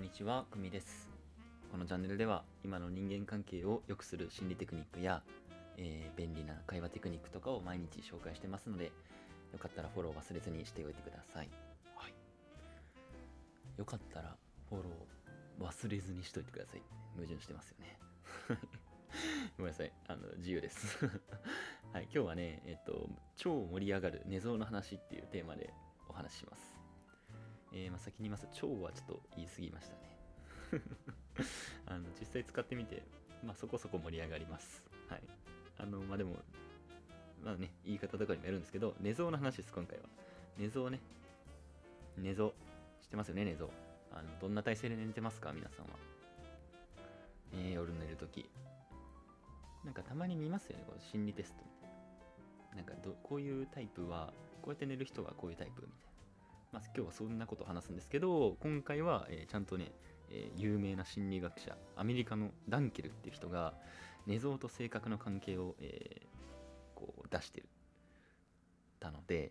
んにちは、くみです。このチャンネルでは今の人間関係を良くする心理テクニックや、えー便利な会話テクニックとかを毎日紹介してますので、よかったらフォロー忘れずにしておいてください。はい。よかったらフォロー忘れずにしといてください。矛盾してますよね。ごめんなさい。あの、自由です。はい、今日はね、えっと、超盛り上がる寝相の話っていうテーマでお話しします。えーまあ、先に言いますと、超はちょっと言い過ぎましたね。あの実際使ってみて、まあ、そこそこ盛り上がります。はい。あの、まあ、でも、まあね、言い方とかにもやるんですけど、寝相の話です、今回は。寝相ね。寝相。知ってますよね、寝相。あの、どんな体勢で寝てますか、皆さんは。えー夜寝るとき。なんかたまに見ますよね、この心理テストみたいな。なんかど、こういうタイプは、こうやって寝る人はこういうタイプみたいな。まあ、今日はそんなことを話すんですけど、今回は、えーちゃんとね、えー有名な心理学者、アメリカのダンケルっていう人が、寝相と性格の関係を、えーこう出してるたので、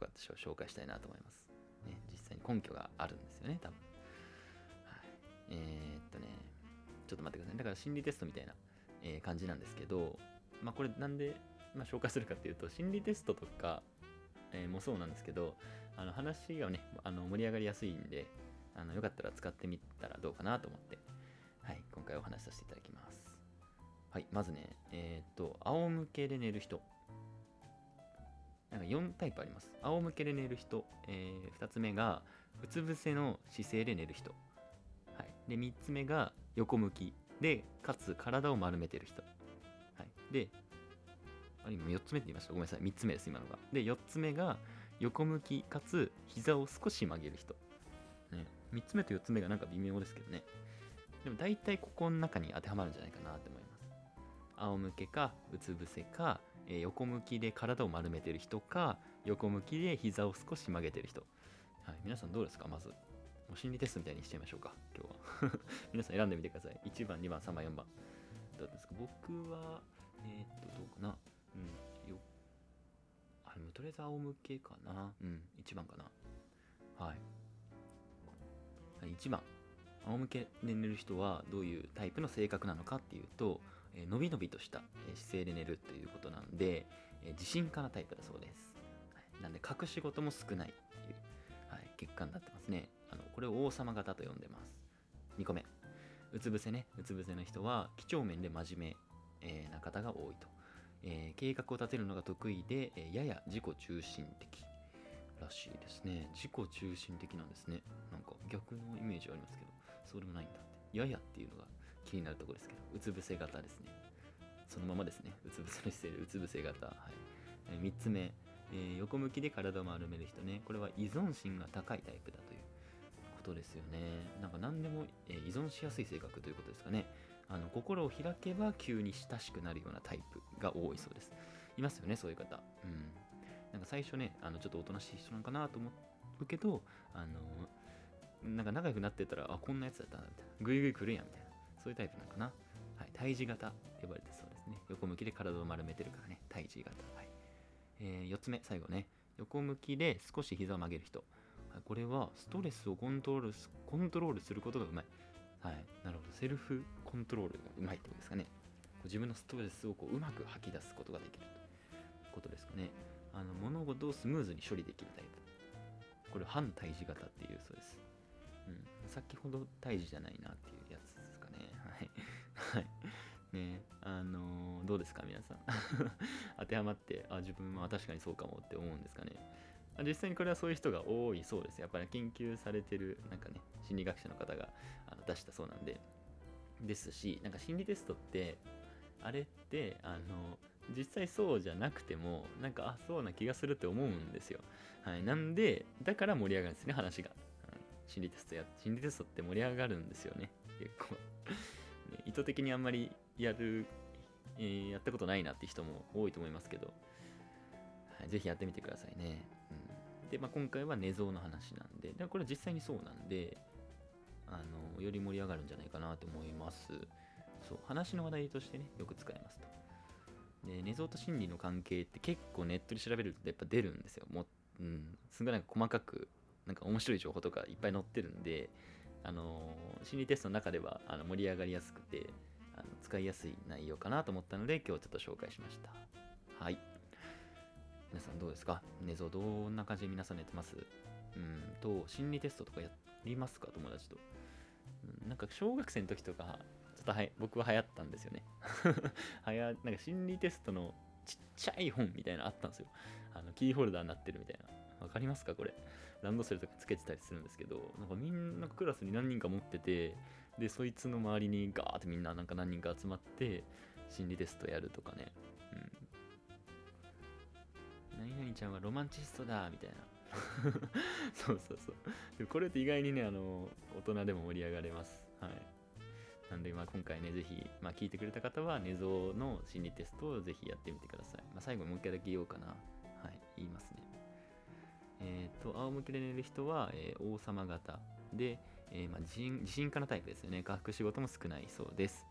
私は紹介したいなと思います。ね、実際に根拠があるんですよね、多分。はい、えーっとね、ちょっと待ってください。だから心理テストみたいな、え感じなんですけど、まあこれなんで、まあ、紹介するかっていうと、心理テストとか、えもそうなんですけど、あの話がね、あの盛り上がりやすいんで、あのよかったら使ってみたらどうかなと思って、はい、今回お話しさせていただきます。はい、まずね、えーっと、仰向けで寝る人。なんか4タイプあります。仰向けで寝る人。え2つ目が、うつ伏せの姿勢で寝る人。はい。で、3つ目が、横向き。で、かつ体を丸めてる人。はい。で、あ、今4つ目って言いました？ごめんなさい。3つ目です、今のが。で、4つ目が、横向きかつ膝を少し曲げる人。ね、3つ目と4つ目がなんか微妙ですけどね。でも大体ここの中に当てはまるんじゃないかなと思います。仰向けか、うつ伏せか、えー横向きで体を丸めてる人か、横向きで膝を少し曲げてる人。はい、皆さんどうですか？まず。もう心理テストみたいにしちゃいましょうか、今日は。皆さん選んでみてください。1番、2番、3番、4番。どうですか？僕は、えーっと、どうかな？うん、あ、とりあえず仰向けかな。うん、1番かな。はい。はい、1番。仰向けで寝る人はどういうタイプの性格なのかっていうと、えー、のびのびとしたえー姿勢で寝るということなんで、えー自信家なタイプだそうです。はい、なんで隠し事も少ないっていう、はい、結果になってますね。あのこれを王様型と呼んでます。2個目。うつ伏せね。うつ伏せの人は几帳面で真面目、えーな方が多いと。えー計画を立てるのが得意で、えやや自己中心的らしいですね。自己中心的なんですね。なんか逆のイメージはありますけど、そうでもないんだって。ややっていうのが気になるところですけど、うつ伏せ型ですね。そのままですね。うつ伏せの姿勢でうつ伏せ型。はい。えー、3つ目、えー横向きで体を丸める人ね。これは依存心が高いタイプだということですよね。なんか何でも、えー依存しやすい性格ということですかね。あの心を開けば急に親しくなるようなタイプが多いそうです。いますよね、そういう方。うん。なんか最初ね、あのちょっとおとなしい人なのかなと思うけど、あのなんか仲良くなってたら、あ、こんなやつだったな、みたいな。ぐいぐい来るやん、みたいな。そういうタイプなのかな。はい。胎児型呼ばれてそうですね。横向きで体を丸めてるからね。胎児型。はい。えー、4つ目、最後ね。横向きで少し膝を曲げる人。はい、これはストレスをコントロールすコントロールすることがうまい。はい。なるほど。セルフコントロールがうまいってことですかね。こう自分のストレスをこううまく吐き出すことができるということですかね。あの物事をスムーズに処理できるタイプ。これ反対峙型っていうそうです。うん、先ほど胎児じゃないなっていうやつですかね。はい。はい。ねあのーどうですか皆さん。当てはまって、あ、自分は確かにそうかもって思うんですかね。実際にこれはそういう人が多いそうです。やっぱり研究されてる、なんかね、心理学者の方があの出したそうなんで。ですし、なんか心理テストって、あれって、あの、実際そうじゃなくても、なんか、あ、そうな気がするって思うんですよ。はい。なんで、だから盛り上がるんですね、話が。はい心理テストや、心理テストって盛り上がるんですよね、結構。ね意図的にあんまりやる、えーやったことないなって人も多いと思いますけど、い、ぜひやってみてくださいね。うん、で、まあ、今回は寝相の話なんで、でこれは実際にそうなんで、あの、より盛り上がるんじゃないかなと思います。そう、話の話題としてね、よく使えますと。で、寝相と心理の関係って結構ネットで調べるとやっぱ出るんですよ。もう、ん、すごいなんか細かく、なんか面白い情報とかいっぱい載ってるんで、あの心理テストの中ではあの盛り上がりやすくてあの使いやすい内容かなと思ったので今日ちょっと紹介しましたはい皆さんどうですか？寝相どんな感じで皆さん寝てます？うんと心理テストとかやりますか？友達と、なんか小学生の時とかちょっとはや僕は流行ったんですよね。はやなんか心理テストのちっちゃい本みたいなのあったんですよ。あのキーホルダーになってるみたいな。わかりますかこれ？ランドセルとかつけてたりするんですけどなんかみんなクラスに何人か持っててでそいつの周りにガーってみんななんか何人か集まって心理テストやるとかね。うん。何々ちゃんはロマンチストだみたいな そうそうそうでこれって意外にねあの大人でも盛り上がれますはいなんで、まあ、今回ね、ぜひ、まあ、聞いてくれた方は、寝相の心理テストをぜひやってみてください。まあ、最後にもう一回だけ言おうかな。はい、言いますね。えっ、と、仰向けで寝る人は、えー王様型で、えーまあ、自信自信家なタイプですよね。学仕事も少ないそうです。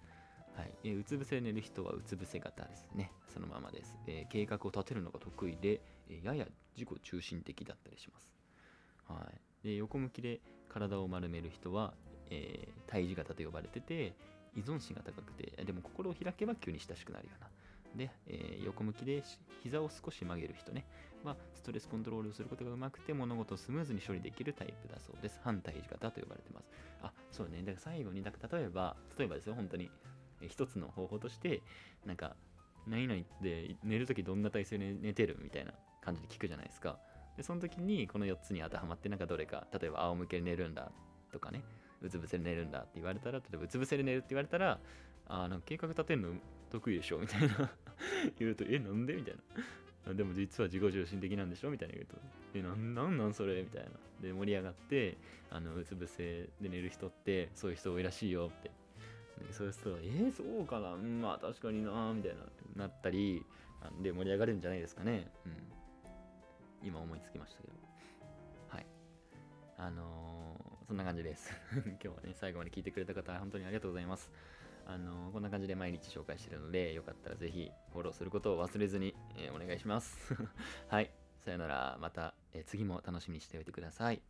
はい、えーうつ伏せ寝る人はうつ伏せ型ですね。そのままです。えー計画を立てるのが得意で、えーやや自己中心的だったりします。はい、で横向きで体を丸める人は、えー、胎児型と呼ばれてて依存心が高くてでも心を開けば急に親しくなるような。で、え横向きで膝を少し曲げる人ね。はストレスコントロールをすることがうまくて物事をスムーズに処理できるタイプだそうです。反対児型と呼ばれてます。あそうね。だから最後にだから例えば例えばですよ本当に。一つの方法としてなんか何々で寝るときどんな体勢で寝てるみたいな感じで聞くじゃないですか。でその時にこの4つに当てはまってなんかどれか例えば仰向けで寝るんだとかねうつ伏せで寝るんだって言われたら例えばうつ伏せで寝るって言われたらあーなんか計画立てるの得意でしょみたいな。言うとえなんで？みたいな。でも実は自己中心的なんでしょ？みたいな言うとえなんなんなんそれ？みたいな。で盛り上がってあのうつ伏せで寝る人ってそういう人多いらしいよってそういう人はえー、そうかなうんまあ確かになみたいななったりあで盛り上がるんじゃないですかね。うん。今思いつきましたけど。はい。あのーそんな感じです。今日はね最後まで聞いてくれた方本当にありがとうございます。あのーこんな感じで毎日紹介してるのでよかったらぜひフォローすることを忘れずに、えーお願いします。はい。さよなら。また、え次も楽しみにしておいてください。